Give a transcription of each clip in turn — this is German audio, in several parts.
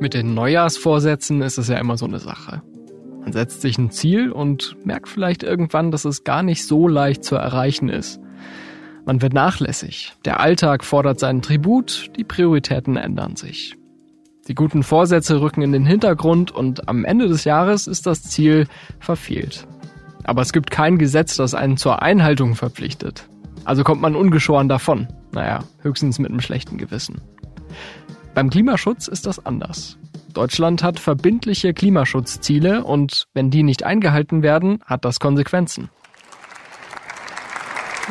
Mit den Neujahrsvorsätzen ist es ja immer so eine Sache. Man setzt sich ein Ziel und merkt vielleicht irgendwann, dass es gar nicht so leicht zu erreichen ist. Man wird nachlässig, der Alltag fordert seinen Tribut, die Prioritäten ändern sich. Die guten Vorsätze rücken in den Hintergrund und am Ende des Jahres ist das Ziel verfehlt. Aber es gibt kein Gesetz, das einen zur Einhaltung verpflichtet. Also kommt man ungeschoren davon. Naja, höchstens mit einem schlechten Gewissen. Beim Klimaschutz ist das anders. Deutschland hat verbindliche Klimaschutzziele und wenn die nicht eingehalten werden, hat das Konsequenzen.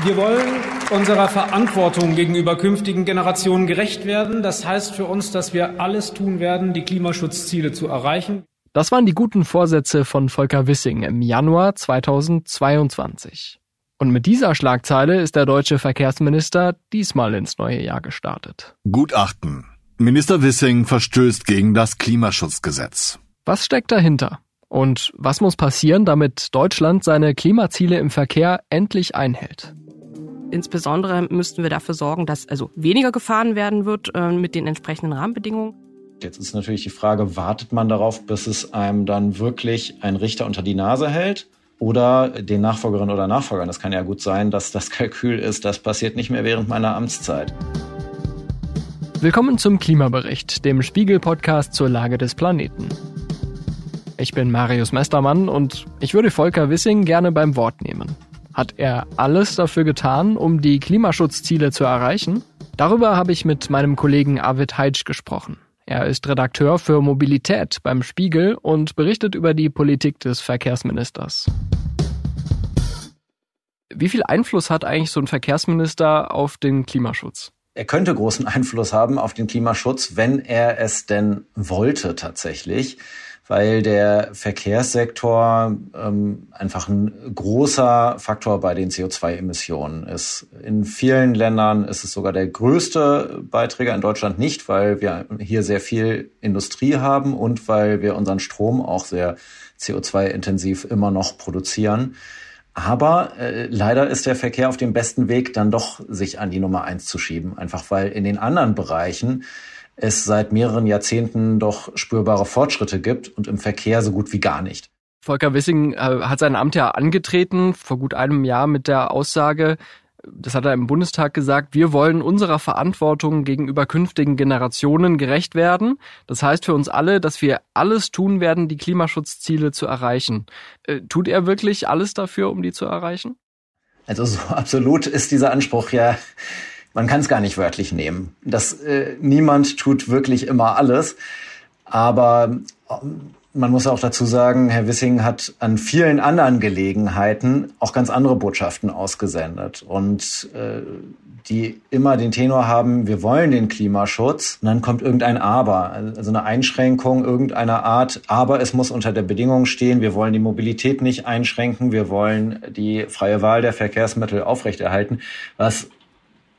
Wir wollen unserer Verantwortung gegenüber künftigen Generationen gerecht werden. Das heißt für uns, dass wir alles tun werden, die Klimaschutzziele zu erreichen. Das waren die guten Vorsätze von Volker Wissing im Januar 2022. Und mit dieser Schlagzeile ist der deutsche Verkehrsminister diesmal ins neue Jahr gestartet. Gutachten. Minister Wissing verstößt gegen das Klimaschutzgesetz. Was steckt dahinter? Und was muss passieren, damit Deutschland seine Klimaziele im Verkehr endlich einhält? Insbesondere müssten wir dafür sorgen, dass also weniger gefahren werden wird äh, mit den entsprechenden Rahmenbedingungen. Jetzt ist natürlich die Frage, wartet man darauf, bis es einem dann wirklich ein Richter unter die Nase hält? Oder den Nachfolgerinnen oder Nachfolgern. Das kann ja gut sein, dass das Kalkül ist, das passiert nicht mehr während meiner Amtszeit. Willkommen zum Klimabericht, dem Spiegel-Podcast zur Lage des Planeten. Ich bin Marius Mestermann und ich würde Volker Wissing gerne beim Wort nehmen. Hat er alles dafür getan, um die Klimaschutzziele zu erreichen? Darüber habe ich mit meinem Kollegen Arvid Heitsch gesprochen. Er ist Redakteur für Mobilität beim Spiegel und berichtet über die Politik des Verkehrsministers. Wie viel Einfluss hat eigentlich so ein Verkehrsminister auf den Klimaschutz? Er könnte großen Einfluss haben auf den Klimaschutz, wenn er es denn wollte tatsächlich weil der Verkehrssektor ähm, einfach ein großer Faktor bei den CO2-Emissionen ist. In vielen Ländern ist es sogar der größte Beiträger, in Deutschland nicht, weil wir hier sehr viel Industrie haben und weil wir unseren Strom auch sehr CO2-intensiv immer noch produzieren. Aber äh, leider ist der Verkehr auf dem besten Weg, dann doch sich an die Nummer eins zu schieben. Einfach weil in den anderen Bereichen es seit mehreren Jahrzehnten doch spürbare Fortschritte gibt und im Verkehr so gut wie gar nicht. Volker Wissing äh, hat sein Amt ja angetreten vor gut einem Jahr mit der Aussage, das hat er im Bundestag gesagt, wir wollen unserer Verantwortung gegenüber künftigen Generationen gerecht werden. Das heißt für uns alle, dass wir alles tun werden, die Klimaschutzziele zu erreichen. Äh, tut er wirklich alles dafür, um die zu erreichen? Also so absolut ist dieser Anspruch ja man kann es gar nicht wörtlich nehmen. Das, äh, niemand tut wirklich immer alles. Aber ähm, man muss auch dazu sagen, Herr Wissing hat an vielen anderen Gelegenheiten auch ganz andere Botschaften ausgesendet. Und äh, die immer den Tenor haben, wir wollen den Klimaschutz und dann kommt irgendein Aber, also eine Einschränkung irgendeiner Art, aber es muss unter der Bedingung stehen, wir wollen die Mobilität nicht einschränken, wir wollen die freie Wahl der Verkehrsmittel aufrechterhalten, was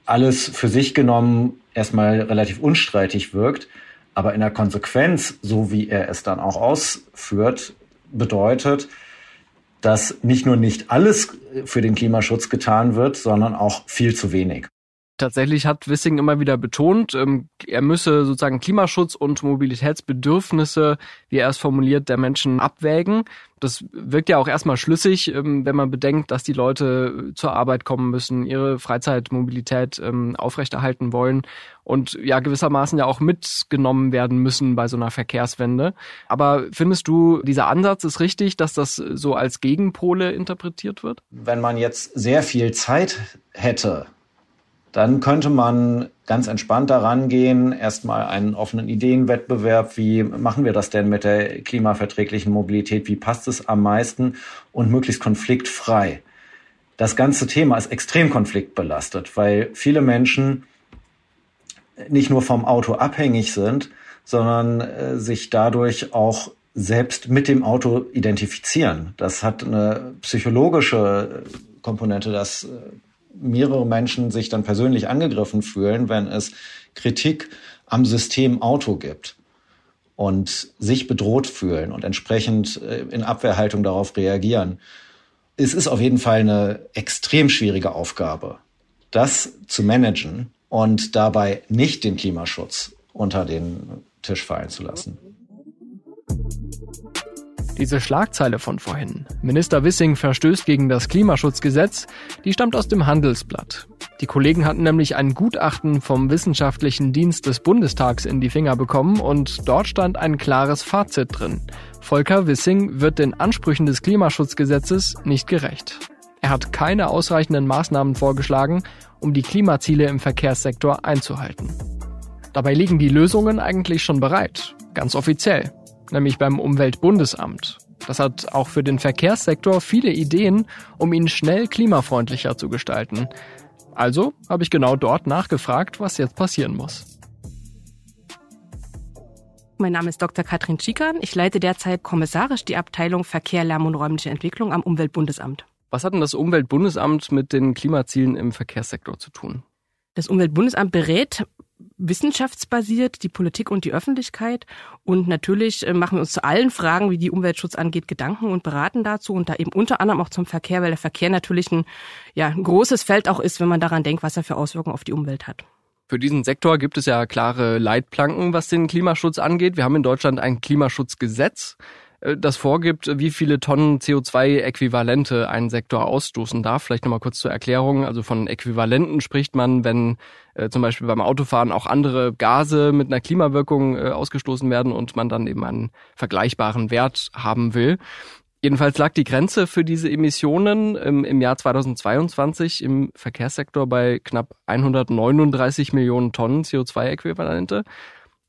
alles für sich genommen erstmal relativ unstreitig wirkt, aber in der Konsequenz, so wie er es dann auch ausführt, bedeutet, dass nicht nur nicht alles für den Klimaschutz getan wird, sondern auch viel zu wenig. Tatsächlich hat Wissing immer wieder betont, ähm, er müsse sozusagen Klimaschutz und Mobilitätsbedürfnisse, wie er es formuliert, der Menschen abwägen. Das wirkt ja auch erstmal schlüssig, ähm, wenn man bedenkt, dass die Leute zur Arbeit kommen müssen, ihre Freizeitmobilität ähm, aufrechterhalten wollen und ja gewissermaßen ja auch mitgenommen werden müssen bei so einer Verkehrswende. Aber findest du, dieser Ansatz ist richtig, dass das so als Gegenpole interpretiert wird? Wenn man jetzt sehr viel Zeit hätte, dann könnte man ganz entspannt daran gehen, erstmal einen offenen Ideenwettbewerb, wie machen wir das denn mit der klimaverträglichen Mobilität, wie passt es am meisten und möglichst konfliktfrei. Das ganze Thema ist extrem konfliktbelastet, weil viele Menschen nicht nur vom Auto abhängig sind, sondern äh, sich dadurch auch selbst mit dem Auto identifizieren. Das hat eine psychologische Komponente, das äh, mehrere Menschen sich dann persönlich angegriffen fühlen, wenn es Kritik am System Auto gibt und sich bedroht fühlen und entsprechend äh, in Abwehrhaltung darauf reagieren. Es ist auf jeden Fall eine extrem schwierige Aufgabe, das zu managen und dabei nicht den Klimaschutz unter den Tisch fallen zu lassen. Diese Schlagzeile von vorhin, Minister Wissing verstößt gegen das Klimaschutzgesetz, die stammt aus dem Handelsblatt. Die Kollegen hatten nämlich ein Gutachten vom Wissenschaftlichen Dienst des Bundestags in die Finger bekommen und dort stand ein klares Fazit drin. Volker Wissing wird den Ansprüchen des Klimaschutzgesetzes nicht gerecht. Er hat keine ausreichenden Maßnahmen vorgeschlagen, um die Klimaziele im Verkehrssektor einzuhalten. Dabei liegen die Lösungen eigentlich schon bereit, ganz offiziell nämlich beim Umweltbundesamt. Das hat auch für den Verkehrssektor viele Ideen, um ihn schnell klimafreundlicher zu gestalten. Also habe ich genau dort nachgefragt, was jetzt passieren muss. Mein Name ist Dr. Katrin Schikan. Ich leite derzeit kommissarisch die Abteilung Verkehr, Lärm und räumliche Entwicklung am Umweltbundesamt. Was hat denn das Umweltbundesamt mit den Klimazielen im Verkehrssektor zu tun? Das Umweltbundesamt berät wissenschaftsbasiert, die Politik und die Öffentlichkeit. Und natürlich äh, machen wir uns zu allen Fragen, wie die Umweltschutz angeht, Gedanken und beraten dazu und da eben unter anderem auch zum Verkehr, weil der Verkehr natürlich ein, ja, ein großes Feld auch ist, wenn man daran denkt, was er für Auswirkungen auf die Umwelt hat. Für diesen Sektor gibt es ja klare Leitplanken, was den Klimaschutz angeht. Wir haben in Deutschland ein Klimaschutzgesetz. Äh, das vorgibt, wie viele Tonnen CO2-Äquivalente ein Sektor ausstoßen darf. Vielleicht nochmal kurz zur Erklärung. Also von Äquivalenten spricht man, wenn äh, zum Beispiel beim Autofahren auch andere Gase mit einer Klimawirkung äh, ausgestoßen werden und man dann eben einen vergleichbaren Wert haben will. Jedenfalls lag die Grenze für diese Emissionen im, im, Jahr 2022 im Verkehrssektor bei knapp 139 Millionen Tonnen CO2-Äquivalente.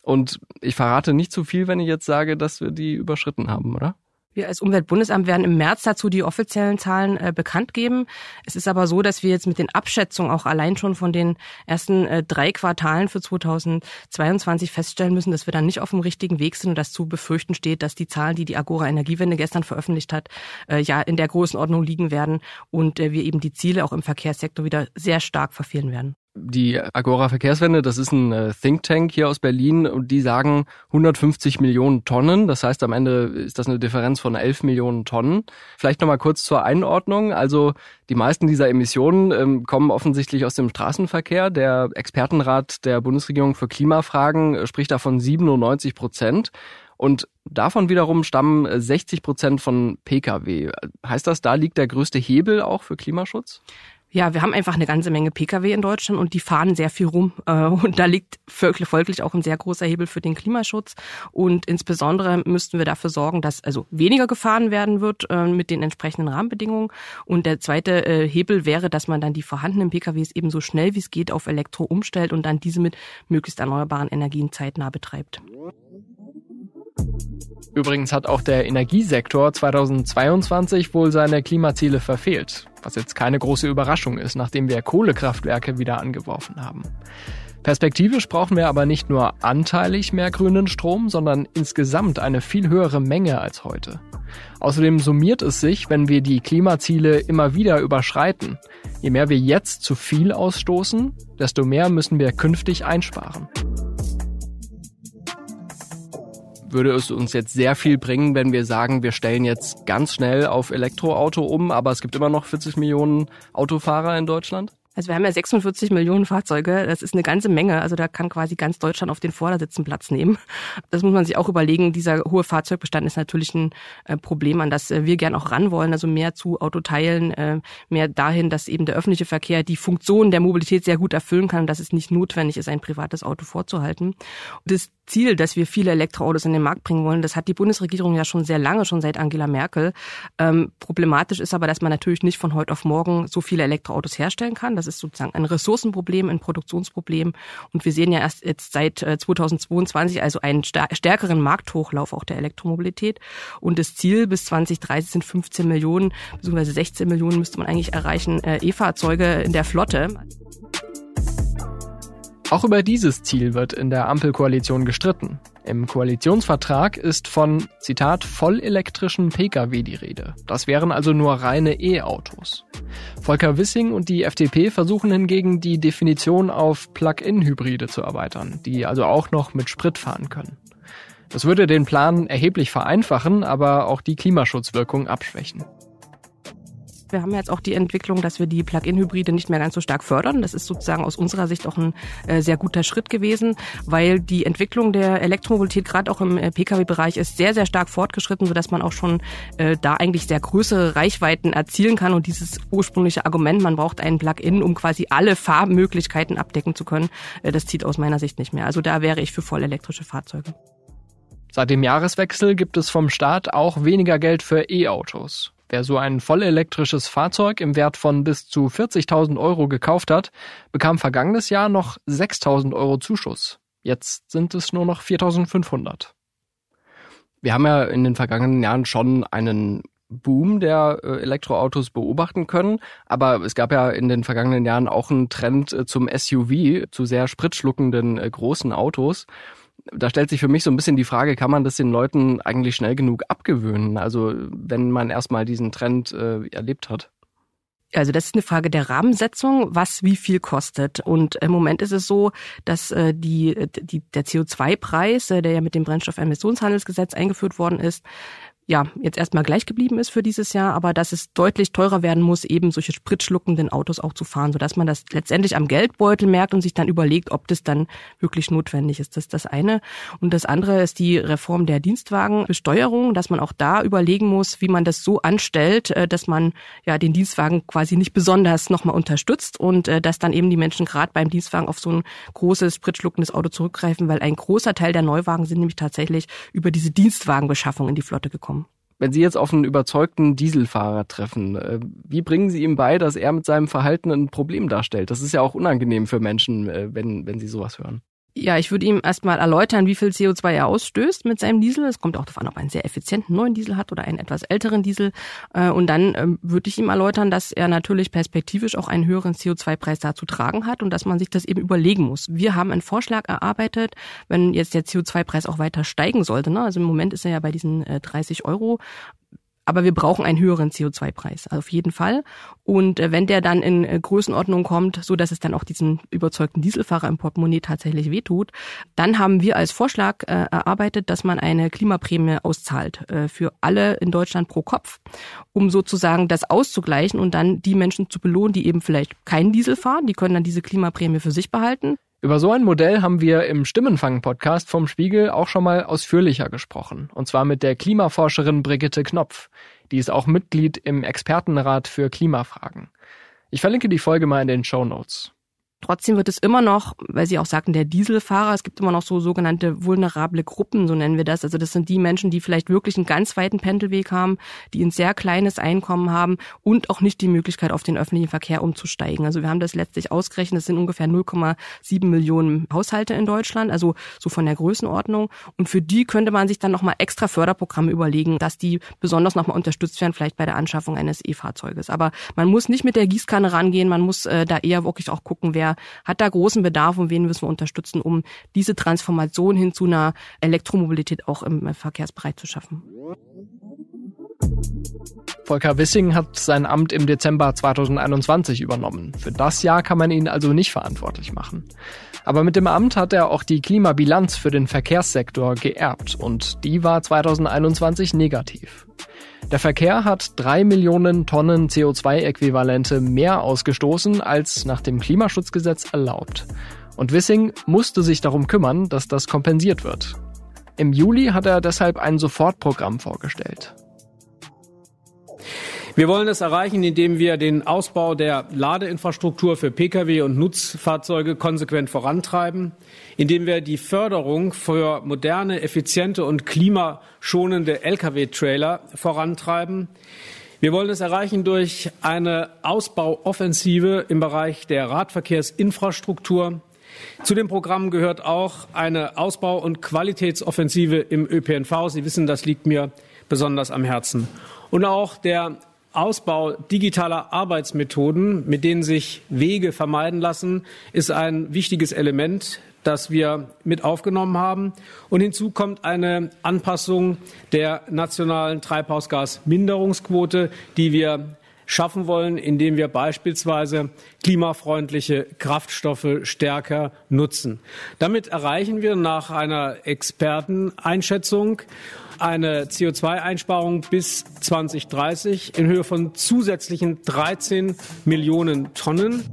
Und ich verrate nicht zu viel, wenn ich jetzt sage, dass wir die überschritten haben, oder? Wir als Umweltbundesamt werden im März dazu die offiziellen Zahlen äh, bekannt geben. Es ist aber so, dass wir jetzt mit den Abschätzungen auch allein schon von den ersten äh, drei Quartalen für 2022 feststellen müssen, dass wir dann nicht auf dem richtigen Weg sind und dass zu befürchten steht, dass die Zahlen, die die Agora Energiewende gestern veröffentlicht hat, äh, ja in der Größenordnung liegen werden und äh, wir eben die Ziele auch im Verkehrssektor wieder sehr stark verfehlen werden die Agora Verkehrswende, das ist ein äh, Think Tank hier aus Berlin und die sagen 150 Millionen Tonnen. Das heißt, am Ende ist das eine Differenz von 11 Millionen Tonnen. Vielleicht nochmal kurz zur Einordnung. Also die meisten dieser Emissionen ähm, kommen offensichtlich aus dem Straßenverkehr. Der Expertenrat der Bundesregierung für Klimafragen äh, spricht davon 97 Prozent. Und davon wiederum stammen 60 Prozent von Pkw. Heißt das, da liegt der größte Hebel auch für Klimaschutz? Ja, wir haben einfach eine ganze Menge Pkw in Deutschland und die fahren sehr viel rum. Äh, und da liegt folglich auch ein sehr großer Hebel für den Klimaschutz. Und insbesondere müssten wir dafür sorgen, dass also weniger gefahren werden wird äh, mit den entsprechenden Rahmenbedingungen. Und der zweite äh, Hebel wäre, dass man dann die vorhandenen Pkws eben so schnell wie es geht auf Elektro umstellt und dann diese mit möglichst erneuerbaren Energien zeitnah betreibt. Übrigens hat auch der Energiesektor 2022 wohl seine Klimaziele verfehlt, was jetzt keine große Überraschung ist, nachdem wir Kohlekraftwerke wieder angeworfen haben. Perspektivisch brauchen wir aber nicht nur anteilig mehr grünen Strom, sondern insgesamt eine viel höhere Menge als heute. Außerdem summiert es sich, wenn wir die Klimaziele immer wieder überschreiten. Je mehr wir jetzt zu viel ausstoßen, desto mehr müssen wir künftig einsparen würde es uns jetzt sehr viel bringen, wenn wir sagen, wir stellen jetzt ganz schnell auf Elektroauto um, aber es gibt immer noch 40 Millionen Autofahrer in Deutschland? Also wir haben ja 46 Millionen Fahrzeuge, das ist eine ganze Menge. Also da kann quasi ganz Deutschland auf den Vordersitzen Platz nehmen. Das muss man sich auch überlegen. Dieser hohe Fahrzeugbestand ist natürlich ein äh, Problem, an das äh, wir gern auch ran wollen. Also mehr zu Autoteilen, äh, mehr dahin, dass eben der öffentliche Verkehr die Funktion der Mobilität sehr gut erfüllen kann und dass es nicht notwendig ist, ein privates Auto vorzuhalten. Das Ziel, dass wir viele Elektroautos in den Markt bringen wollen, das hat die Bundesregierung ja schon sehr lange, schon seit Angela Merkel. Ähm, problematisch ist aber, dass man natürlich nicht von heute auf morgen so viele Elektroautos herstellen kann. Das ist sozusagen ein Ressourcenproblem, ein Produktionsproblem. Und wir sehen ja erst jetzt seit 2022 äh, also einen stärkeren Markthochlauf auch der Elektromobilität. Und das Ziel bis 2030 sind 15 Millionen, beziehungsweise 16 Millionen müsste man eigentlich erreichen, äh, E-Fahrzeuge in der Flotte. Auch über dieses Ziel wird in der Ampelkoalition gestritten. Im Koalitionsvertrag ist von, Zitat, vollelektrischen Pkw die Rede. Das wären also nur reine E-Autos. Volker Wissing und die FDP versuchen hingegen, die Definition auf Plug-in-Hybride zu erweitern, die also auch noch mit Sprit fahren können. Das würde den Plan erheblich vereinfachen, aber auch die Klimaschutzwirkung abschwächen. Wir haben jetzt auch die Entwicklung, dass wir die Plug-in-Hybride nicht mehr ganz so stark fördern. Das ist sozusagen aus unserer Sicht auch ein äh, sehr guter Schritt gewesen, weil die Entwicklung der Elektromobilität gerade auch im äh, Pkw-Bereich ist sehr, sehr stark fortgeschritten, sodass man auch schon äh, da eigentlich sehr größere Reichweiten erzielen kann. Und dieses ursprüngliche Argument, man braucht einen Plug-in, um quasi alle Fahrmöglichkeiten abdecken zu können, das zieht aus meiner Sicht nicht mehr. Also da wäre ich für voll elektrische Fahrzeuge. Seit dem Jahreswechsel gibt es vom Staat auch weniger Geld für E-Autos. Wer so ein vollelektrisches Fahrzeug im Wert von bis zu 40.000 Euro gekauft hat, bekam vergangenes Jahr noch 6.000 Euro Zuschuss. Jetzt sind es nur noch 4.500. Wir haben ja in den vergangenen Jahren schon einen Boom der äh, Elektroautos beobachten können, aber es gab ja in den vergangenen Jahren auch einen Trend äh, zum SUV, zu sehr spritschluckenden äh, großen Autos da stellt sich für mich so ein bisschen die Frage, kann man das den Leuten eigentlich schnell genug abgewöhnen? Also wenn man erstmal diesen Trend äh, erlebt hat. Also das ist eine Frage der Rahmensetzung, was wie viel kostet. Und im Moment ist es so, dass äh, die, die, der CO2-Preis, äh, der ja mit dem Brennstoffemissionshandelsgesetz eingeführt worden ist, ja, jetzt erstmal gleich geblieben ist für dieses Jahr, aber dass es deutlich teurer werden muss, eben solche spritschluckenden Autos auch zu fahren, sodass man das letztendlich am Geldbeutel merkt und sich dann überlegt, ob das dann wirklich notwendig ist. Das ist das eine. Und das andere ist die Reform der Dienstwagenbesteuerung, dass man auch da überlegen muss, wie man das so anstellt, äh, dass man ja den Dienstwagen quasi nicht besonders nochmal unterstützt und äh, dass dann eben die Menschen gerade beim Dienstwagen auf so ein großes spritschluckendes Auto zurückgreifen, weil ein großer Teil der Neuwagen sind nämlich tatsächlich über diese Dienstwagenbeschaffung in die Flotte gekommen. Wenn Sie jetzt auf einen überzeugten Dieselfahrer treffen, äh, wie bringen Sie ihm bei, dass er mit seinem Verhalten ein Problem darstellt? Das ist ja auch unangenehm für Menschen, äh, wenn, wenn sie sowas hören. Ja, ich würde ihm erstmal erläutern, wie viel CO2 er ausstößt mit seinem Diesel. Es kommt auch an, ob er einen sehr effizienten neuen Diesel hat oder einen etwas älteren Diesel. Äh, und dann ähm, würde ich ihm erläutern, dass er natürlich perspektivisch auch einen höheren CO2-Preis da zu tragen hat und dass man sich das eben überlegen muss. Wir haben einen Vorschlag erarbeitet, wenn jetzt der CO2-Preis auch weiter steigen sollte. Ne? Also im Moment ist er ja bei diesen 30 Euro aber wir brauchen einen höheren CO2-Preis, also auf jeden Fall. Und äh, wenn der dann in äh, Größenordnung kommt, so dass es dann auch diesen überzeugten Dieselfahrer im Portemonnaie tatsächlich wehtut, dann haben wir als Vorschlag äh, erarbeitet, dass man eine Klimaprämie auszahlt für alle in Deutschland pro Kopf, um sozusagen das auszugleichen und dann die Menschen zu belohnen, die eben vielleicht keinen Diesel fahren, die können dann diese Klimaprämie für sich behalten. Über so ein Modell haben wir im Stimmenfang-Podcast vom Spiegel auch schon mal ausführlicher gesprochen. Und zwar mit der Klimaforscherin Brigitte Knopf. Die ist auch Mitglied im Expertenrat für Klimafragen. Ich verlinke die Folge mal in den Show Notes. Trotzdem wird es immer noch, weil Sie auch sagten, der Dieselfahrer, es gibt immer noch so sogenannte vulnerable Gruppen, so nennen wir das. Also das sind die Menschen, die vielleicht wirklich einen ganz weiten Pendelweg haben, die ein sehr kleines Einkommen haben und auch nicht die Möglichkeit, auf den öffentlichen Verkehr umzusteigen. Also wir haben das letztlich ausgerechnet, es sind ungefähr 0,7 Millionen Haushalte in Deutschland, also so von der Größenordnung. Und für die könnte man sich dann nochmal extra Förderprogramme überlegen, dass die besonders nochmal unterstützt werden, vielleicht bei der Anschaffung eines E-Fahrzeuges. Aber man muss nicht mit der Gießkanne rangehen, man muss äh, da eher wirklich auch gucken, wer hat da großen Bedarf und wen müssen wir unterstützen, um diese Transformation hin zu einer Elektromobilität auch im Verkehrsbereich zu schaffen. Volker Wissing hat sein Amt im Dezember 2021 übernommen. Für das Jahr kann man ihn also nicht verantwortlich machen. Aber mit dem Amt hat er auch die Klimabilanz für den Verkehrssektor geerbt und die war 2021 negativ. Der Verkehr hat drei Millionen Tonnen CO2-Äquivalente mehr ausgestoßen, als nach dem Klimaschutzgesetz erlaubt. Und Wissing musste sich darum kümmern, dass das kompensiert wird. Im Juli hat er deshalb ein Sofortprogramm vorgestellt. Wir wollen es erreichen, indem wir den Ausbau der Ladeinfrastruktur für Pkw und Nutzfahrzeuge konsequent vorantreiben, indem wir die Förderung für moderne, effiziente und klimaschonende Lkw-Trailer vorantreiben. Wir wollen es erreichen durch eine Ausbauoffensive im Bereich der Radverkehrsinfrastruktur. Zu dem Programm gehört auch eine Ausbau- und Qualitätsoffensive im ÖPNV. Sie wissen, das liegt mir besonders am Herzen. Und auch der Ausbau digitaler Arbeitsmethoden, mit denen sich Wege vermeiden lassen, ist ein wichtiges Element, das wir mit aufgenommen haben. Und hinzu kommt eine Anpassung der nationalen Treibhausgasminderungsquote, die wir schaffen wollen, indem wir beispielsweise klimafreundliche Kraftstoffe stärker nutzen. Damit erreichen wir nach einer Experteneinschätzung eine CO2-Einsparung bis 2030 in Höhe von zusätzlichen 13 Millionen Tonnen.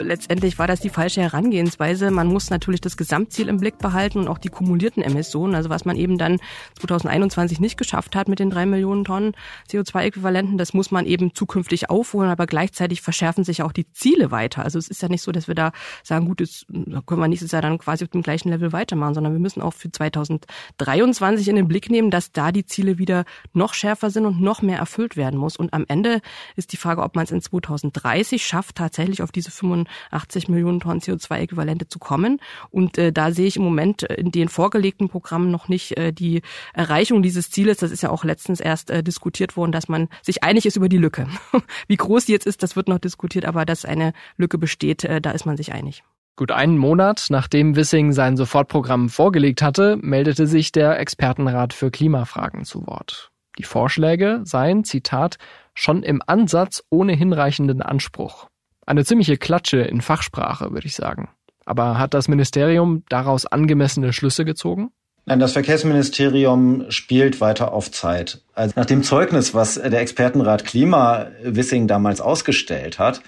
Letztendlich war das die falsche Herangehensweise. Man muss natürlich das Gesamtziel im Blick behalten und auch die kumulierten Emissionen, also was man eben dann 2021 nicht geschafft hat mit den drei Millionen Tonnen CO2-Äquivalenten, das muss man eben zukünftig aufholen, aber gleichzeitig verschärfen sich auch die Ziele weiter. Also es ist ja nicht so, dass wir da sagen, gut, jetzt können wir nächstes Jahr dann quasi auf dem gleichen Level weitermachen, sondern wir müssen auch für 2023 in den Blick nehmen, dass da die Ziele wieder noch schärfer sind und noch mehr erfüllt werden muss. Und am Ende ist die Frage, ob man es in 2030 schafft, tatsächlich auf diese 85 80 Millionen Tonnen CO2-Äquivalente zu kommen. Und äh, da sehe ich im Moment in den vorgelegten Programmen noch nicht äh, die Erreichung dieses Zieles. Das ist ja auch letztens erst äh, diskutiert worden, dass man sich einig ist über die Lücke. Wie groß die jetzt ist, das wird noch diskutiert, aber dass eine Lücke besteht, äh, da ist man sich einig. Gut einen Monat nachdem Wissing sein Sofortprogramm vorgelegt hatte, meldete sich der Expertenrat für Klimafragen zu Wort. Die Vorschläge seien, Zitat, schon im Ansatz ohne hinreichenden Anspruch. Eine ziemliche Klatsche in Fachsprache, würde ich sagen. Aber hat das Ministerium daraus angemessene Schlüsse gezogen? Nein, das Verkehrsministerium spielt weiter auf Zeit. Also nach dem Zeugnis, was der Expertenrat Klima Wissing damals ausgestellt hat,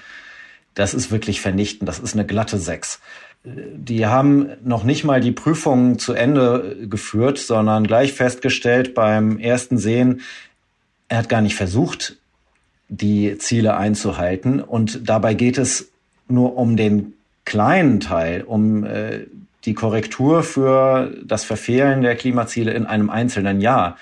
das ist wirklich vernichtend. Das ist eine glatte Sechs. Die haben noch nicht mal die Prüfung zu Ende geführt, sondern gleich festgestellt beim ersten Sehen, er hat gar nicht versucht, die Ziele einzuhalten. Und dabei geht es nur um den kleinen Teil, um äh, die Korrektur für das Verfehlen der Klimaziele in einem einzelnen Jahr.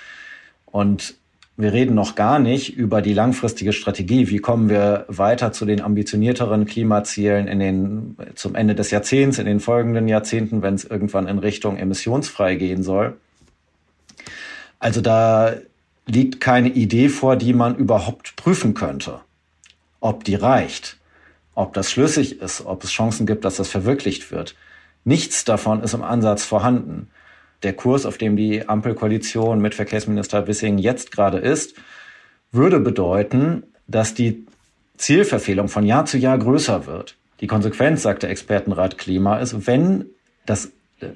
Und wir reden noch gar nicht über die langfristige Strategie. Wie kommen wir weiter zu den ambitionierteren Klimazielen in den, zum Ende des Jahrzehnts, in den folgenden Jahrzehnten, wenn es irgendwann in Richtung emissionsfrei gehen soll? Also da liegt keine Idee vor, die man überhaupt prüfen könnte. Ob die reicht, ob das schlüssig ist, ob es Chancen gibt, dass das verwirklicht wird. Nichts davon ist im Ansatz vorhanden. Der Kurs, auf dem die Ampelkoalition mit Verkehrsminister Wissing jetzt gerade ist, würde bedeuten, dass die Zielverfehlung von Jahr zu Jahr größer wird. Die Konsequenz, sagt der Expertenrat Klima, ist, wenn das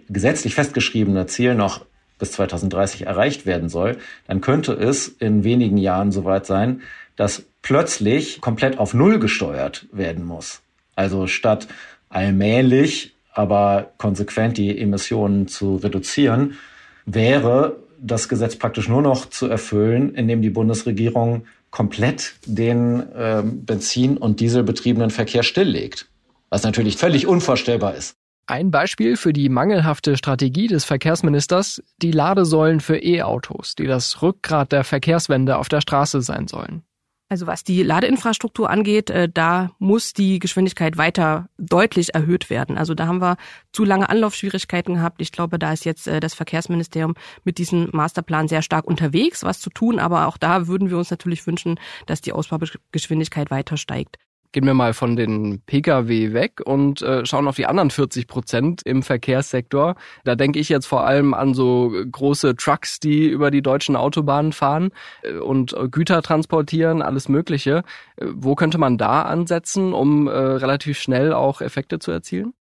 gesetzlich festgeschriebene Ziel noch bis 2030 erreicht werden soll, dann könnte es in wenigen Jahren soweit sein, dass plötzlich komplett auf Null gesteuert werden muss. Also statt allmählich, aber konsequent die Emissionen zu reduzieren, wäre das Gesetz praktisch nur noch zu erfüllen, indem die Bundesregierung komplett den äh, Benzin- und Dieselbetriebenen Verkehr stilllegt. Was natürlich völlig unvorstellbar ist. Ein Beispiel für die mangelhafte Strategie des Verkehrsministers, die Ladesäulen für E-Autos, die das Rückgrat der Verkehrswende auf der Straße sein sollen. Also was die Ladeinfrastruktur angeht, äh, da muss die Geschwindigkeit weiter deutlich erhöht werden. Also da haben wir zu lange Anlaufschwierigkeiten gehabt. Ich glaube, da ist jetzt äh, das Verkehrsministerium mit diesem Masterplan sehr stark unterwegs, was zu tun. Aber auch da würden wir uns natürlich wünschen, dass die Ausbaugeschwindigkeit weiter steigt gehen wir mal von den Pkw weg und äh, schauen auf die anderen 40 Prozent im Verkehrssektor. Da denke ich jetzt vor allem an so große Trucks, die über die deutschen Autobahnen fahren äh, und Güter transportieren, alles Mögliche. Äh, wo könnte man da ansetzen, um äh, relativ schnell auch Effekte zu erzielen?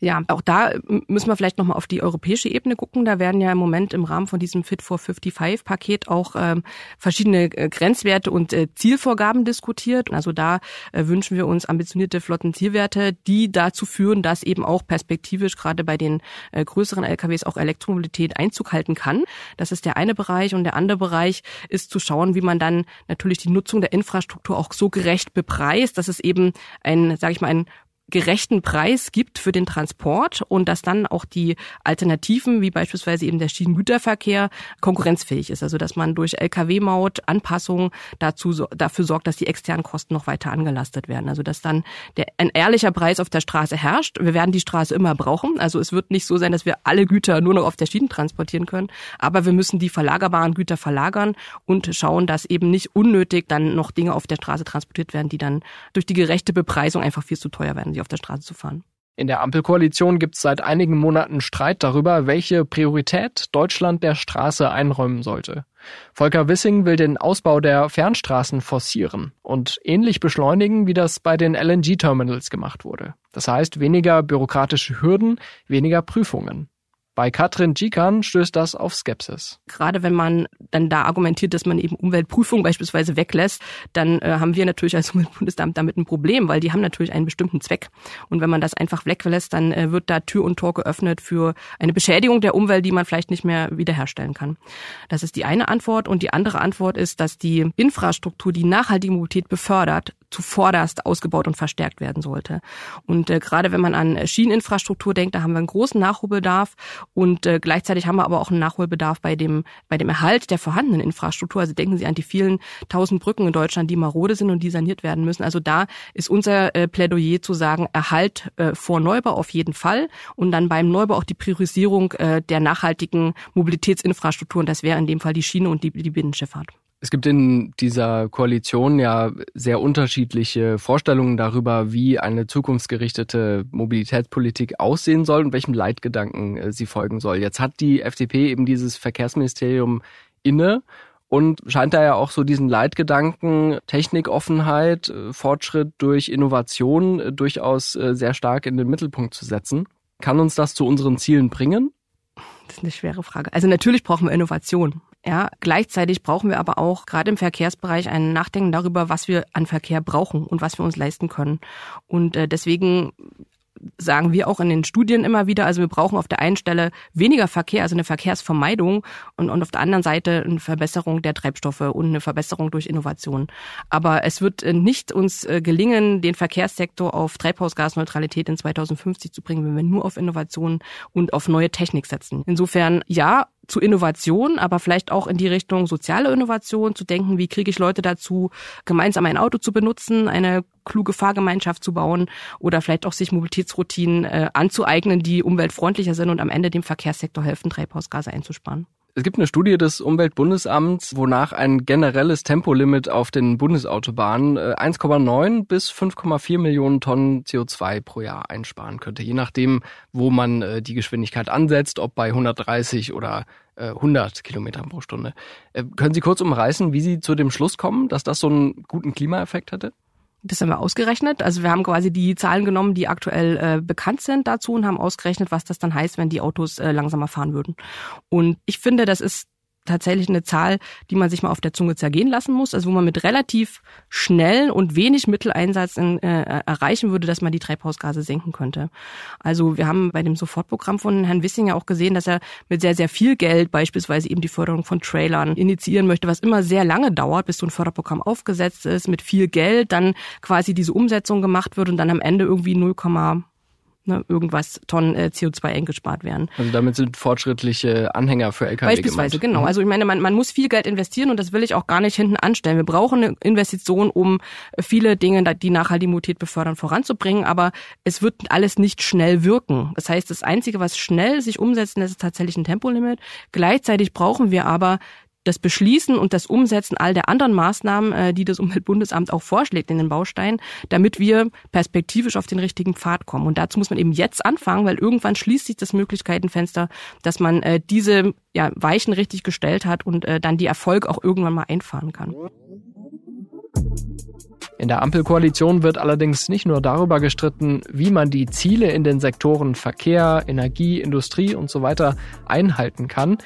Ja, auch da müssen wir vielleicht nochmal auf die europäische Ebene gucken. Da werden ja im Moment im Rahmen von diesem Fit for 55-Paket auch ähm, verschiedene äh, Grenzwerte und äh, Zielvorgaben diskutiert. Also da äh, wünschen wir uns ambitionierte Flottenzielwerte, die dazu führen, dass eben auch perspektivisch gerade bei den äh, größeren LKWs auch Elektromobilität Einzug halten kann. Das ist der eine Bereich. Und der andere Bereich ist zu schauen, wie man dann natürlich die Nutzung der Infrastruktur auch so gerecht bepreist, dass es eben ein, sage ich mal, ein gerechten Preis gibt für den Transport und dass dann auch die Alternativen, wie beispielsweise eben der Schienengüterverkehr, konkurrenzfähig ist. Also dass man durch Lkw-Maut, Anpassungen dazu, dafür sorgt, dass die externen Kosten noch weiter angelastet werden. Also dass dann der, ein ehrlicher Preis auf der Straße herrscht. Wir werden die Straße immer brauchen. Also es wird nicht so sein, dass wir alle Güter nur noch auf der Schiene transportieren können. Aber wir müssen die verlagerbaren Güter verlagern und schauen, dass eben nicht unnötig dann noch Dinge auf der Straße transportiert werden, die dann durch die gerechte Bepreisung einfach viel zu teuer werden sie auf der Straße zu fahren. In der Ampelkoalition gibt es seit einigen Monaten Streit darüber, welche Priorität Deutschland der Straße einräumen sollte. Volker Wissing will den Ausbau der Fernstraßen forcieren und ähnlich beschleunigen, wie das bei den LNG-Terminals gemacht wurde. Das heißt weniger bürokratische Hürden, weniger Prüfungen. Bei Katrin Gikan stößt das auf Skepsis. Gerade wenn man dann da argumentiert, dass man eben Umweltprüfungen beispielsweise weglässt, dann äh, haben wir natürlich als Umweltbundesamt damit ein Problem, weil die haben natürlich einen bestimmten Zweck. Und wenn man das einfach weglässt, dann äh, wird da Tür und Tor geöffnet für eine Beschädigung der Umwelt, die man vielleicht nicht mehr wiederherstellen kann. Das ist die eine Antwort. Und die andere Antwort ist, dass die Infrastruktur, die nachhaltige Mobilität befördert, zuvorderst ausgebaut und verstärkt werden sollte. Und äh, gerade wenn man an Schieneninfrastruktur denkt, da haben wir einen großen Nachholbedarf und äh, gleichzeitig haben wir aber auch einen Nachholbedarf bei dem bei dem Erhalt der vorhandenen Infrastruktur. Also denken Sie an die vielen tausend Brücken in Deutschland, die marode sind und die saniert werden müssen. Also da ist unser äh, Plädoyer zu sagen, Erhalt äh, vor Neubau auf jeden Fall und dann beim Neubau auch die Priorisierung äh, der nachhaltigen Mobilitätsinfrastruktur. Und das wäre in dem Fall die Schiene und die, die Binnenschifffahrt. Es gibt in dieser Koalition ja sehr unterschiedliche Vorstellungen darüber, wie eine zukunftsgerichtete Mobilitätspolitik aussehen soll und welchem Leitgedanken äh, sie folgen soll. Jetzt hat die FDP eben dieses Verkehrsministerium inne und scheint da ja auch so diesen Leitgedanken Technikoffenheit, äh, Fortschritt durch Innovation äh, durchaus sehr stark in den Mittelpunkt zu setzen. Kann uns das zu unseren Zielen bringen? Das ist eine schwere Frage. Also natürlich brauchen wir Innovation. Ja, gleichzeitig brauchen wir aber auch gerade im Verkehrsbereich ein Nachdenken darüber, was wir an Verkehr brauchen und was wir uns leisten können. Und äh, deswegen sagen wir auch in den Studien immer wieder, also wir brauchen auf der einen Stelle weniger Verkehr, also eine Verkehrsvermeidung und, und auf der anderen Seite eine Verbesserung der Treibstoffe und eine Verbesserung durch Innovation. Aber es wird äh, nicht uns äh, gelingen, den Verkehrssektor auf Treibhausgasneutralität in 2050 zu bringen, wenn wir nur auf Innovation und auf neue Technik setzen. Insofern ja, zu Innovation, aber vielleicht auch in die Richtung soziale Innovation, zu denken, wie kriege ich Leute dazu, gemeinsam ein Auto zu benutzen, eine kluge Fahrgemeinschaft zu bauen oder vielleicht auch sich Mobilitätsroutinen äh, anzueignen, die umweltfreundlicher sind und am Ende dem Verkehrssektor helfen, Treibhausgase einzusparen. Es gibt eine Studie des Umweltbundesamts, wonach ein generelles Tempolimit auf den Bundesautobahnen 1,9 äh, bis 5,4 Millionen Tonnen CO2 pro Jahr einsparen könnte, je nachdem, wo man äh, die Geschwindigkeit ansetzt, ob bei 130 oder 100 äh, Kilometern pro Stunde. Können Sie kurz umreißen, wie Sie zu dem Schluss kommen, dass das so einen guten Klimaeffekt hätte? Das haben wir ausgerechnet. Also wir haben quasi die Zahlen genommen, die aktuell äh, bekannt sind dazu und haben ausgerechnet, was das dann heißt, wenn die Autos äh, langsamer fahren würden. Und ich finde, das ist tatsächlich eine Zahl, die man sich mal auf der Zunge zergehen lassen muss, also wo man mit relativ schnell und wenig Mitteleinsatz in, äh, erreichen würde, dass man die Treibhausgase senken könnte. Also wir haben bei dem Sofortprogramm von Herrn Wissinger auch gesehen, dass er mit sehr, sehr viel Geld beispielsweise eben die Förderung von Trailern initiieren möchte, was immer sehr lange dauert, bis so ein Förderprogramm aufgesetzt ist, mit viel Geld dann quasi diese Umsetzung gemacht wird und dann am Ende irgendwie 0, ne, irgendwas Tonnen äh, CO2 eingespart werden. Also damit sind fortschrittliche Anhänger für LKW Beispielsweise, gemeint. genau. Mhm. Also ich meine, man, man muss viel Geld investieren und das will ich auch gar nicht hinten anstellen. Wir brauchen eine Investition, um viele Dinge, die nachhaltige Mobilität befördern, voranzubringen, aber es wird alles nicht schnell wirken. Das heißt, das Einzige, was schnell sich umsetzen lässt, ist tatsächlich ein Tempolimit. Gleichzeitig brauchen wir aber das Beschließen und das Umsetzen all der anderen Maßnahmen, äh, die das Umweltbundesamt auch vorschlägt in den Bausteinen, damit wir perspektivisch auf den richtigen Pfad kommen. Und dazu muss man eben jetzt anfangen, weil irgendwann schließt sich das Möglichkeitenfenster, dass man äh, diese ja, Weichen richtig gestellt hat und äh, dann die Erfolge auch irgendwann mal einfahren kann. In der Ampelkoalition wird allerdings nicht nur darüber gestritten, wie man die Ziele in den Sektoren Verkehr, Energie, Industrie und so weiter einhalten kann.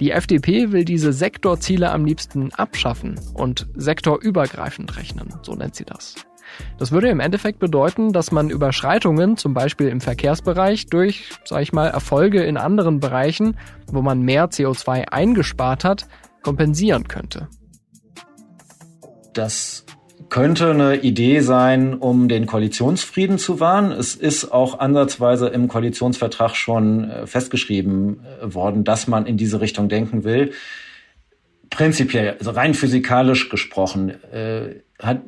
Die FDP will diese Sektorziele am liebsten abschaffen und sektorübergreifend rechnen, so nennt sie das. Das würde im Endeffekt bedeuten, dass man Überschreitungen, zum Beispiel im Verkehrsbereich, durch, sag ich mal, Erfolge in anderen Bereichen, wo man mehr CO2 eingespart hat, kompensieren könnte. Das könnte eine Idee sein, um den Koalitionsfrieden zu wahren. Es ist auch ansatzweise im Koalitionsvertrag schon äh, festgeschrieben äh, worden, dass man in diese Richtung denken will. Prinzipiell, also rein physikalisch gesprochen, äh, hat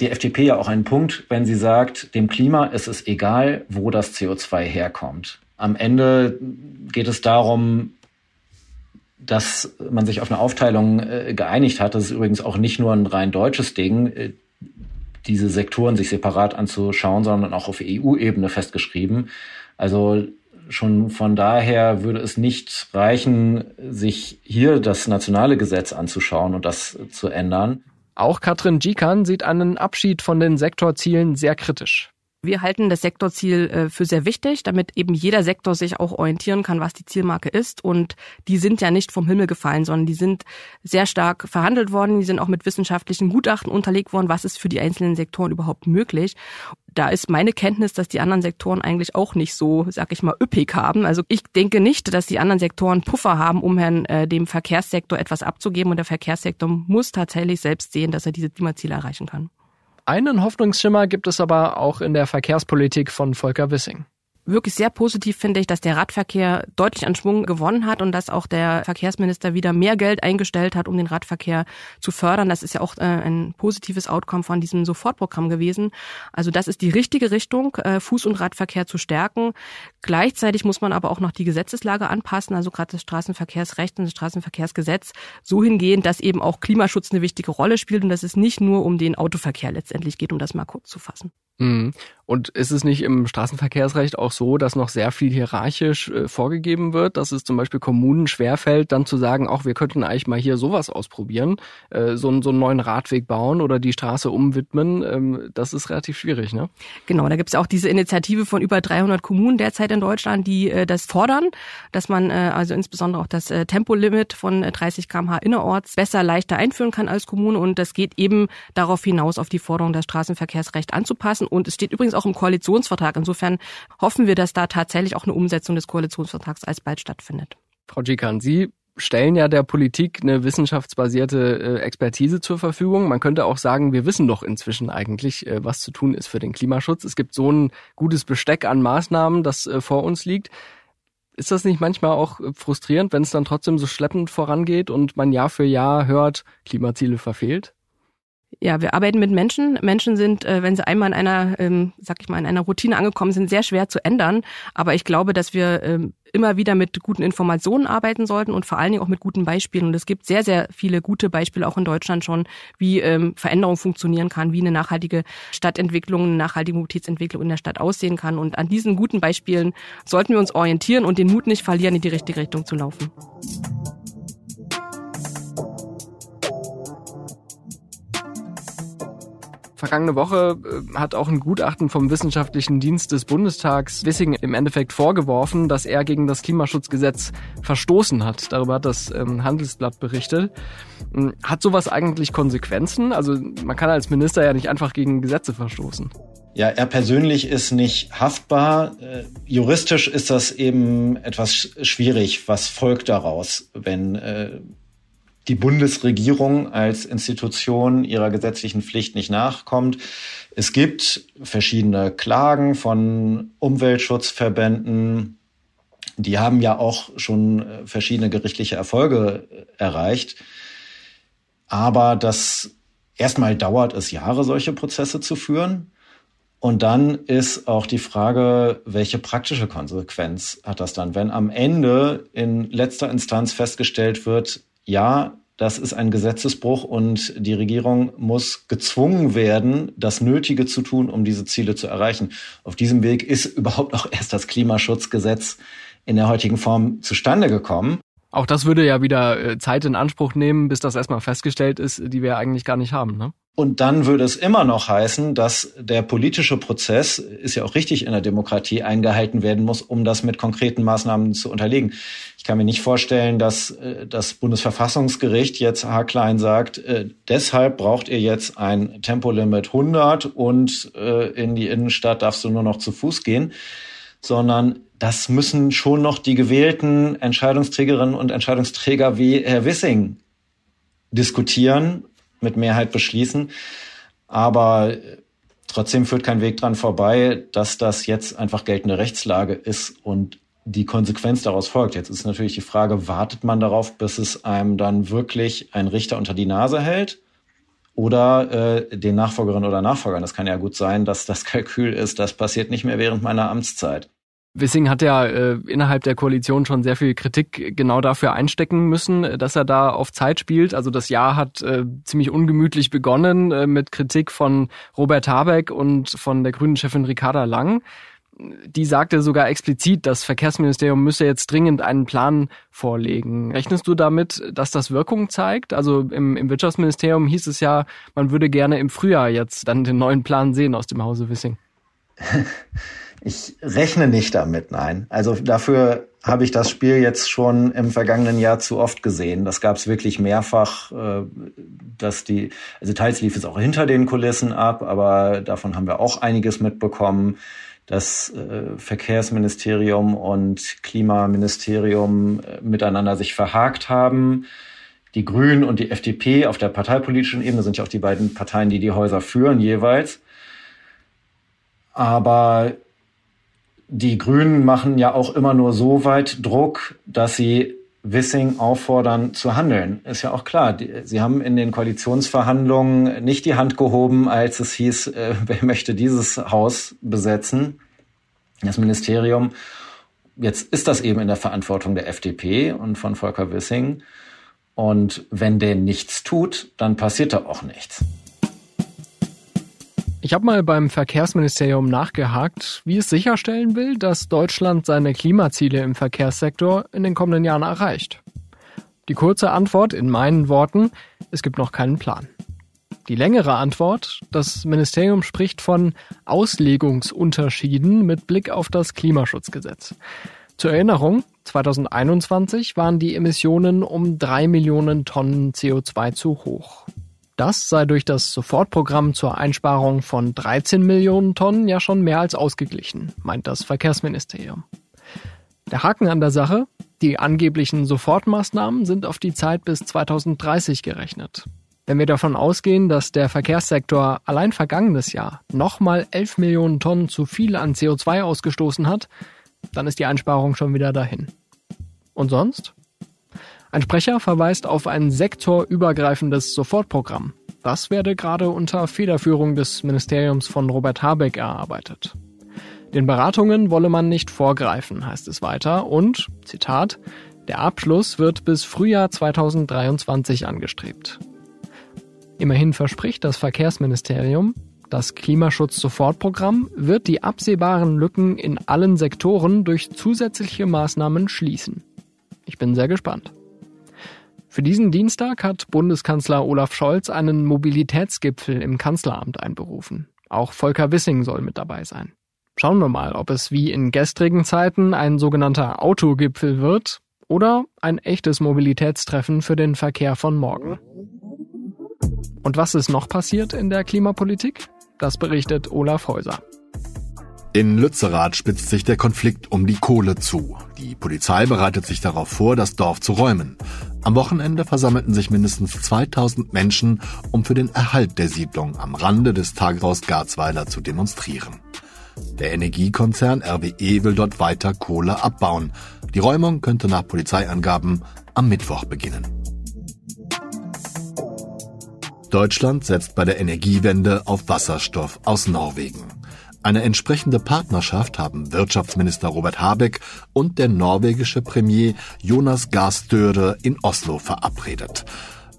die FDP ja auch einen Punkt, wenn sie sagt, dem Klima ist es egal, wo das CO2 herkommt. Am Ende geht es darum, dass man sich auf eine Aufteilung äh, geeinigt hat. Das ist übrigens auch nicht nur ein rein deutsches Ding. Äh, diese Sektoren sich separat anzuschauen, sondern auch auf EU-Ebene festgeschrieben. Also schon von daher würde es nicht reichen, sich hier das nationale Gesetz anzuschauen und das zu ändern. Auch Katrin Gikan sieht einen Abschied von den Sektorzielen sehr kritisch. Wir halten das Sektorziel äh, für sehr wichtig, damit eben jeder Sektor sich auch orientieren kann, was die Zielmarke ist. Und die sind ja nicht vom Himmel gefallen, sondern die sind sehr stark verhandelt worden. Die sind auch mit wissenschaftlichen Gutachten unterlegt worden, was ist für die einzelnen Sektoren überhaupt möglich. Da ist meine Kenntnis, dass die anderen Sektoren eigentlich auch nicht so, sag ich mal, üppig haben. Also ich denke nicht, dass die anderen Sektoren Puffer haben, um Herrn, äh, dem Verkehrssektor etwas abzugeben. Und der Verkehrssektor muss tatsächlich selbst sehen, dass er diese Klimaziele erreichen kann. Einen Hoffnungsschimmer gibt es aber auch in der Verkehrspolitik von Volker Wissing wirklich sehr positiv finde ich, dass der Radverkehr deutlich an Schwung gewonnen hat und dass auch der Verkehrsminister wieder mehr Geld eingestellt hat, um den Radverkehr zu fördern. Das ist ja auch äh, ein positives Outcome von diesem Sofortprogramm gewesen. Also das ist die richtige Richtung, äh, Fuß- und Radverkehr zu stärken. Gleichzeitig muss man aber auch noch die Gesetzeslage anpassen, also gerade das Straßenverkehrsrecht und das Straßenverkehrsgesetz so hingehen, dass eben auch Klimaschutz eine wichtige Rolle spielt und dass es nicht nur um den Autoverkehr letztendlich geht, um das mal kurz zu fassen. Mhm. Und ist es nicht im Straßenverkehrsrecht auch so, dass noch sehr viel hierarchisch äh, vorgegeben wird, dass es zum Beispiel Kommunen schwerfällt, dann zu sagen, auch wir könnten eigentlich mal hier sowas ausprobieren, äh, so, so einen neuen Radweg bauen oder die Straße umwidmen? Ähm, das ist relativ schwierig, ne? Genau, da gibt es auch diese Initiative von über 300 Kommunen derzeit in Deutschland, die äh, das fordern, dass man äh, also insbesondere auch das äh, Tempolimit von 30 km/h innerorts besser, leichter einführen kann als Kommune. Und das geht eben darauf hinaus, auf die Forderung, das Straßenverkehrsrecht anzupassen und es steht übrigens auch im Koalitionsvertrag. Insofern hoffen wir, dass da tatsächlich auch eine Umsetzung des Koalitionsvertrags alsbald stattfindet. Frau Gikan, Sie stellen ja der Politik eine wissenschaftsbasierte äh, Expertise zur Verfügung. Man könnte auch sagen, wir wissen doch inzwischen eigentlich, äh, was zu tun ist für den Klimaschutz. Es gibt so ein gutes Besteck an Maßnahmen, das äh, vor uns liegt. Ist das nicht manchmal auch frustrierend, wenn es dann trotzdem so schleppend vorangeht und man Jahr für Jahr hört, Klimaziele verfehlt? Ja, wir arbeiten mit Menschen. Menschen sind, äh, wenn sie einmal in einer, ähm, sag ich mal, in einer Routine angekommen sind, sehr schwer zu ändern. Aber ich glaube, dass wir ähm, immer wieder mit guten Informationen arbeiten sollten und vor allen Dingen auch mit guten Beispielen. Und es gibt sehr, sehr viele gute Beispiele auch in Deutschland schon, wie ähm, Veränderung funktionieren kann, wie eine nachhaltige Stadtentwicklung, eine nachhaltige Mobilitätsentwicklung in der Stadt aussehen kann. Und an diesen guten Beispielen sollten wir uns orientieren und den Mut nicht verlieren, in die richtige Richtung zu laufen. Vergangene Woche äh, hat auch ein Gutachten vom Wissenschaftlichen Dienst des Bundestags Wissing im Endeffekt vorgeworfen, dass er gegen das Klimaschutzgesetz verstoßen hat. Darüber hat das ähm, Handelsblatt berichtet. Hm, hat sowas eigentlich Konsequenzen? Also man kann als Minister ja nicht einfach gegen Gesetze verstoßen. Ja, er persönlich ist nicht haftbar. Äh, juristisch ist das eben etwas schwierig. Was folgt daraus, wenn äh, die Bundesregierung als Institution ihrer gesetzlichen Pflicht nicht nachkommt. Es gibt verschiedene Klagen von Umweltschutzverbänden. Die haben ja auch schon äh, verschiedene gerichtliche Erfolge äh, erreicht. Aber das erstmal dauert es Jahre, solche Prozesse zu führen. Und dann ist auch die Frage, welche praktische Konsequenz hat das dann, wenn am Ende in letzter Instanz festgestellt wird, ja, das ist ein Gesetzesbruch und die Regierung muss gezwungen werden, das Nötige zu tun, um diese Ziele zu erreichen. Auf diesem Weg ist überhaupt auch erst das Klimaschutzgesetz in der heutigen Form zustande gekommen. Auch das würde ja wieder äh, Zeit in Anspruch nehmen, bis das erstmal festgestellt ist, die wir eigentlich gar nicht haben. Ne? Und dann würde es immer noch heißen, dass der politische Prozess, ist ja auch richtig in der Demokratie, eingehalten werden muss, um das mit konkreten Maßnahmen zu unterlegen. Ich kann mir nicht vorstellen, dass äh, das Bundesverfassungsgericht jetzt haarklein sagt, äh, deshalb braucht ihr jetzt ein Tempolimit 100 und äh, in die Innenstadt darfst du nur noch zu Fuß gehen, sondern das müssen schon noch die gewählten Entscheidungsträgerinnen und Entscheidungsträger wie Herr Wissing diskutieren mit Mehrheit beschließen. Aber trotzdem führt kein Weg dran vorbei, dass das jetzt einfach geltende Rechtslage ist und die Konsequenz daraus folgt. Jetzt ist natürlich die Frage, wartet man darauf, bis es einem dann wirklich ein Richter unter die Nase hält? Oder äh, den Nachfolgerinnen oder Nachfolgern. Das kann ja gut sein, dass das Kalkül ist, das passiert nicht mehr während meiner Amtszeit. Wissing hat ja äh, innerhalb der Koalition schon sehr viel Kritik genau dafür einstecken müssen, dass er da auf Zeit spielt. Also das Jahr hat äh, ziemlich ungemütlich begonnen äh, mit Kritik von Robert Habeck und von der grünen Chefin Ricarda Lang. Die sagte sogar explizit, das Verkehrsministerium müsse jetzt dringend einen Plan vorlegen. Rechnest du damit, dass das Wirkung zeigt? Also im, im Wirtschaftsministerium hieß es ja, man würde gerne im Frühjahr jetzt dann den neuen Plan sehen aus dem Hause Wissing. Ich rechne nicht damit, nein. Also dafür habe ich das Spiel jetzt schon im vergangenen Jahr zu oft gesehen. Das gab es wirklich mehrfach, äh, dass die, also teils lief es auch hinter den Kulissen ab, aber davon haben wir auch einiges mitbekommen. Das äh, Verkehrsministerium und Klimaministerium äh, miteinander sich verhakt haben. Die Grünen und die FDP auf der parteipolitischen Ebene sind ja auch die beiden Parteien, die die Häuser führen jeweils. Aber die Grünen machen ja auch immer nur so weit Druck, dass sie Wissing auffordern zu handeln. Ist ja auch klar. Sie haben in den Koalitionsverhandlungen nicht die Hand gehoben, als es hieß, äh, wer möchte dieses Haus besetzen, das Ministerium. Jetzt ist das eben in der Verantwortung der FDP und von Volker Wissing. Und wenn der nichts tut, dann passiert da auch nichts. Ich habe mal beim Verkehrsministerium nachgehakt, wie es sicherstellen will, dass Deutschland seine Klimaziele im Verkehrssektor in den kommenden Jahren erreicht. Die kurze Antwort in meinen Worten, es gibt noch keinen Plan. Die längere Antwort, das Ministerium spricht von Auslegungsunterschieden mit Blick auf das Klimaschutzgesetz. Zur Erinnerung, 2021 waren die Emissionen um drei Millionen Tonnen CO2 zu hoch. Das sei durch das Sofortprogramm zur Einsparung von 13 Millionen Tonnen ja schon mehr als ausgeglichen, meint das Verkehrsministerium. Der Haken an der Sache, die angeblichen Sofortmaßnahmen sind auf die Zeit bis 2030 gerechnet. Wenn wir davon ausgehen, dass der Verkehrssektor allein vergangenes Jahr nochmal 11 Millionen Tonnen zu viel an CO2 ausgestoßen hat, dann ist die Einsparung schon wieder dahin. Und sonst? Ein Sprecher verweist auf ein sektorübergreifendes Sofortprogramm. Das werde gerade unter Federführung des Ministeriums von Robert Habeck erarbeitet. Den Beratungen wolle man nicht vorgreifen, heißt es weiter, und, Zitat, der Abschluss wird bis Frühjahr 2023 angestrebt. Immerhin verspricht das Verkehrsministerium, das Klimaschutz-Sofortprogramm wird die absehbaren Lücken in allen Sektoren durch zusätzliche Maßnahmen schließen. Ich bin sehr gespannt. Für diesen Dienstag hat Bundeskanzler Olaf Scholz einen Mobilitätsgipfel im Kanzleramt einberufen. Auch Volker Wissing soll mit dabei sein. Schauen wir mal, ob es wie in gestrigen Zeiten ein sogenannter Autogipfel wird oder ein echtes Mobilitätstreffen für den Verkehr von morgen. Und was ist noch passiert in der Klimapolitik? Das berichtet Olaf Häuser. In Lützerath spitzt sich der Konflikt um die Kohle zu. Die Polizei bereitet sich darauf vor, das Dorf zu räumen. Am Wochenende versammelten sich mindestens 2000 Menschen, um für den Erhalt der Siedlung am Rande des Tagraus Garzweiler zu demonstrieren. Der Energiekonzern RWE will dort weiter Kohle abbauen. Die Räumung könnte nach Polizeiangaben am Mittwoch beginnen. Deutschland setzt bei der Energiewende auf Wasserstoff aus Norwegen. Eine entsprechende Partnerschaft haben Wirtschaftsminister Robert Habeck und der norwegische Premier Jonas Gahr in Oslo verabredet.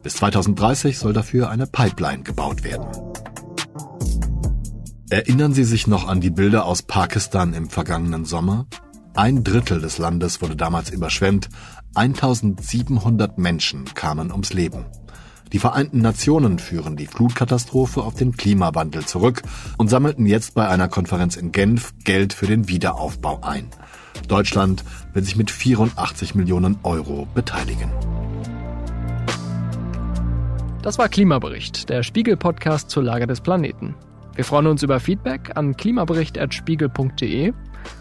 Bis 2030 soll dafür eine Pipeline gebaut werden. Erinnern Sie sich noch an die Bilder aus Pakistan im vergangenen Sommer? Ein Drittel des Landes wurde damals überschwemmt, 1700 Menschen kamen ums Leben. Die Vereinten Nationen führen die Flutkatastrophe auf den Klimawandel zurück und sammelten jetzt bei einer Konferenz in Genf Geld für den Wiederaufbau ein. Deutschland will sich mit 84 Millionen Euro beteiligen. Das war Klimabericht, der Spiegel-Podcast zur Lage des Planeten. Wir freuen uns über Feedback an klimabericht.spiegel.de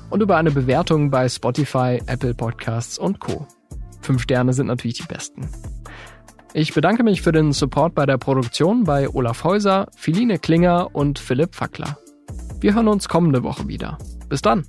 und über eine Bewertung bei Spotify, Apple Podcasts und Co. Fünf Sterne sind natürlich die besten. Ich bedanke mich für den Support bei der Produktion bei Olaf Häuser, Philine Klinger und Philipp Fackler. Wir hören uns kommende Woche wieder. Bis dann!